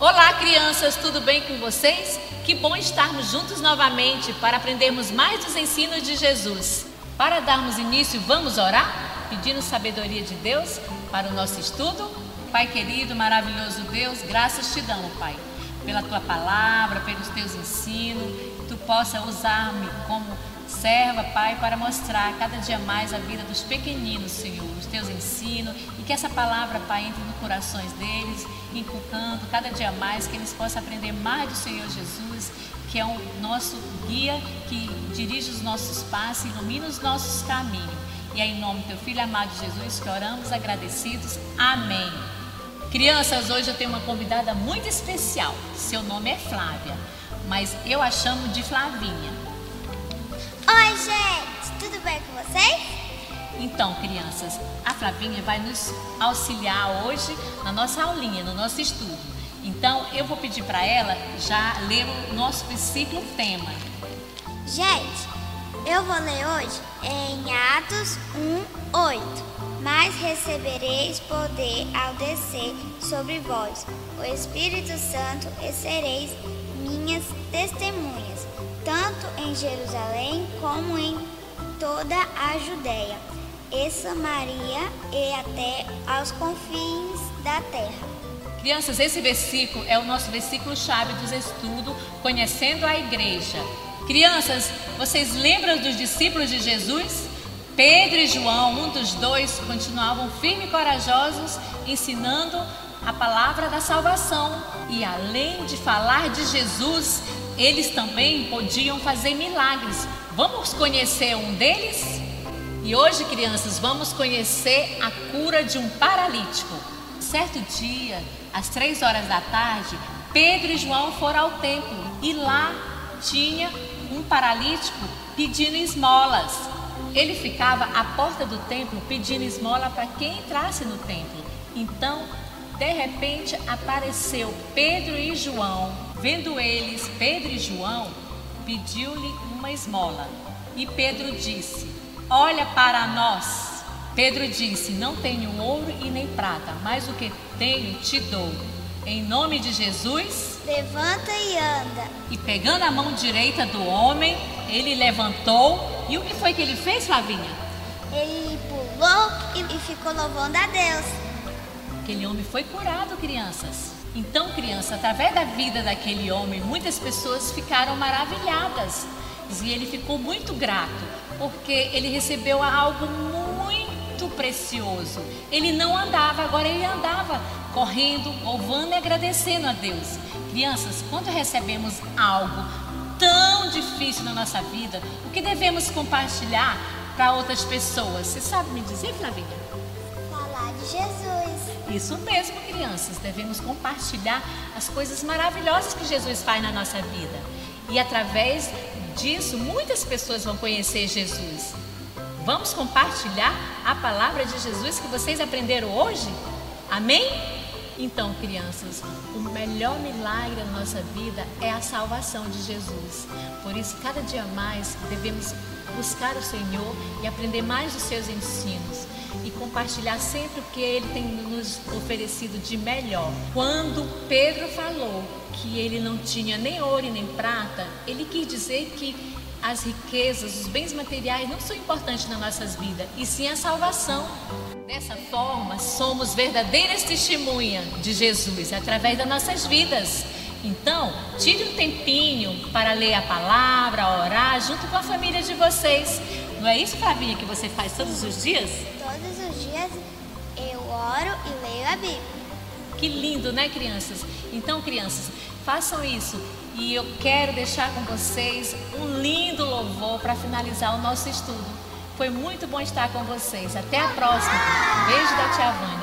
Olá, crianças, tudo bem com vocês? Que bom estarmos juntos novamente para aprendermos mais dos ensinos de Jesus. Para darmos início, vamos orar, pedindo sabedoria de Deus para o nosso estudo. Pai querido, maravilhoso Deus, graças te damos, Pai, pela tua palavra, pelos teus ensinos, que tu possa usar-me como Serva, Pai, para mostrar cada dia mais a vida dos pequeninos, Senhor, os teus ensinos e que essa palavra, Pai, entre nos corações deles, inculcando cada dia mais que eles possam aprender mais do Senhor Jesus, que é o nosso guia que dirige os nossos passos, ilumina os nossos caminhos. E é em nome do teu filho amado Jesus que oramos agradecidos. Amém. Crianças, hoje eu tenho uma convidada muito especial. Seu nome é Flávia, mas eu a chamo de Flavinha. Oi, gente, tudo bem com vocês? Então, crianças, a Flavinha vai nos auxiliar hoje na nossa aulinha, no nosso estudo. Então, eu vou pedir para ela já ler o nosso versículo tema. Gente, eu vou ler hoje em Atos 1, 8. Mas recebereis poder ao descer sobre vós o Espírito Santo e sereis minhas testemunhas tanto em Jerusalém como em toda a Judéia e Samaria e até aos confins da terra. Crianças, esse versículo é o nosso versículo chave dos estudos, conhecendo a igreja. Crianças, vocês lembram dos discípulos de Jesus? Pedro e João, um dos dois, continuavam firmes e corajosos, ensinando a palavra da salvação. E além de falar de Jesus, eles também podiam fazer milagres. Vamos conhecer um deles? E hoje, crianças, vamos conhecer a cura de um paralítico. Certo dia, às três horas da tarde, Pedro e João foram ao templo e lá tinha um paralítico pedindo esmolas. Ele ficava à porta do templo pedindo esmola para quem entrasse no templo. Então, de repente, apareceu Pedro e João Vendo eles, Pedro e João, pediu-lhe uma esmola. E Pedro disse: Olha para nós. Pedro disse: Não tenho ouro e nem prata, mas o que tenho te dou. Em nome de Jesus, levanta e anda. E pegando a mão direita do homem, ele levantou. E o que foi que ele fez, Flavinha? Ele pulou e ficou louvando a Deus. Aquele homem foi curado, crianças. Então, criança, através da vida daquele homem, muitas pessoas ficaram maravilhadas. E ele ficou muito grato, porque ele recebeu algo muito precioso. Ele não andava, agora ele andava correndo, louvando e agradecendo a Deus. Crianças, quando recebemos algo tão difícil na nossa vida, o que devemos compartilhar para outras pessoas? Você sabe me dizer, Flavinha? Falar de Jesus. Isso mesmo, crianças, devemos compartilhar as coisas maravilhosas que Jesus faz na nossa vida. E através disso, muitas pessoas vão conhecer Jesus. Vamos compartilhar a palavra de Jesus que vocês aprenderam hoje? Amém? Então, crianças, o melhor milagre da nossa vida é a salvação de Jesus. Por isso, cada dia mais devemos buscar o Senhor e aprender mais dos seus ensinos e compartilhar sempre o que Ele tem nos oferecido de melhor. Quando Pedro falou que ele não tinha nem ouro e nem prata, ele quis dizer que as riquezas, os bens materiais não são importantes nas nossas vidas, e sim a salvação. Dessa forma, somos verdadeiras testemunhas de Jesus através das nossas vidas. Então, tire um tempinho para ler a palavra, orar junto com a família de vocês. Não é isso, Flavinha, que você faz todos os dias? Dias eu oro e leio a Bíblia. Que lindo, né, crianças? Então, crianças, façam isso. E eu quero deixar com vocês um lindo louvor para finalizar o nosso estudo. Foi muito bom estar com vocês. Até a próxima. Beijo da tia Vânia.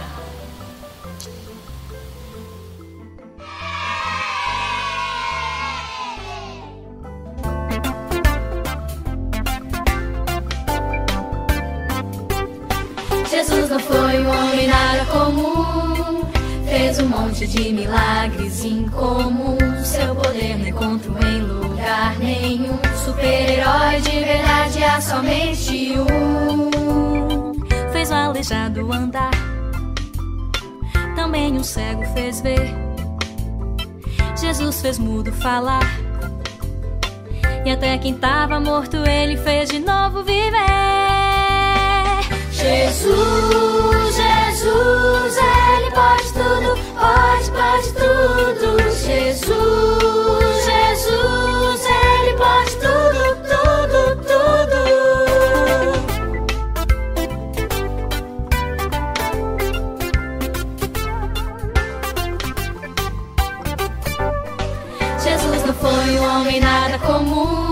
Jesus não foi um homem nada comum. Fez um monte de milagres incomuns. Seu poder não encontro em lugar nenhum. Super-herói de verdade há somente um. Fez o aleijado andar. Também um cego fez ver. Jesus fez mudo falar. E até quem tava morto ele fez de novo viver. Jesus, Jesus, ele pode tudo, pode, pode tudo. Jesus, Jesus, ele pode tudo, tudo, tudo. Jesus não foi um homem nada comum.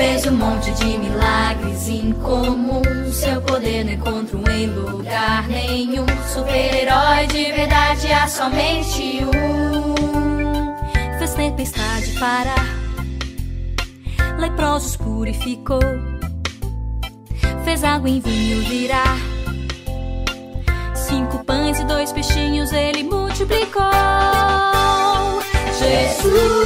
Fez um monte de milagres incomuns. Seu poder não encontro em lugar nenhum. Super-herói de verdade há somente um. Fez tempestade parar. Leprosos purificou. Fez água em vinho virar. Cinco pães e dois peixinhos ele multiplicou. Jesus.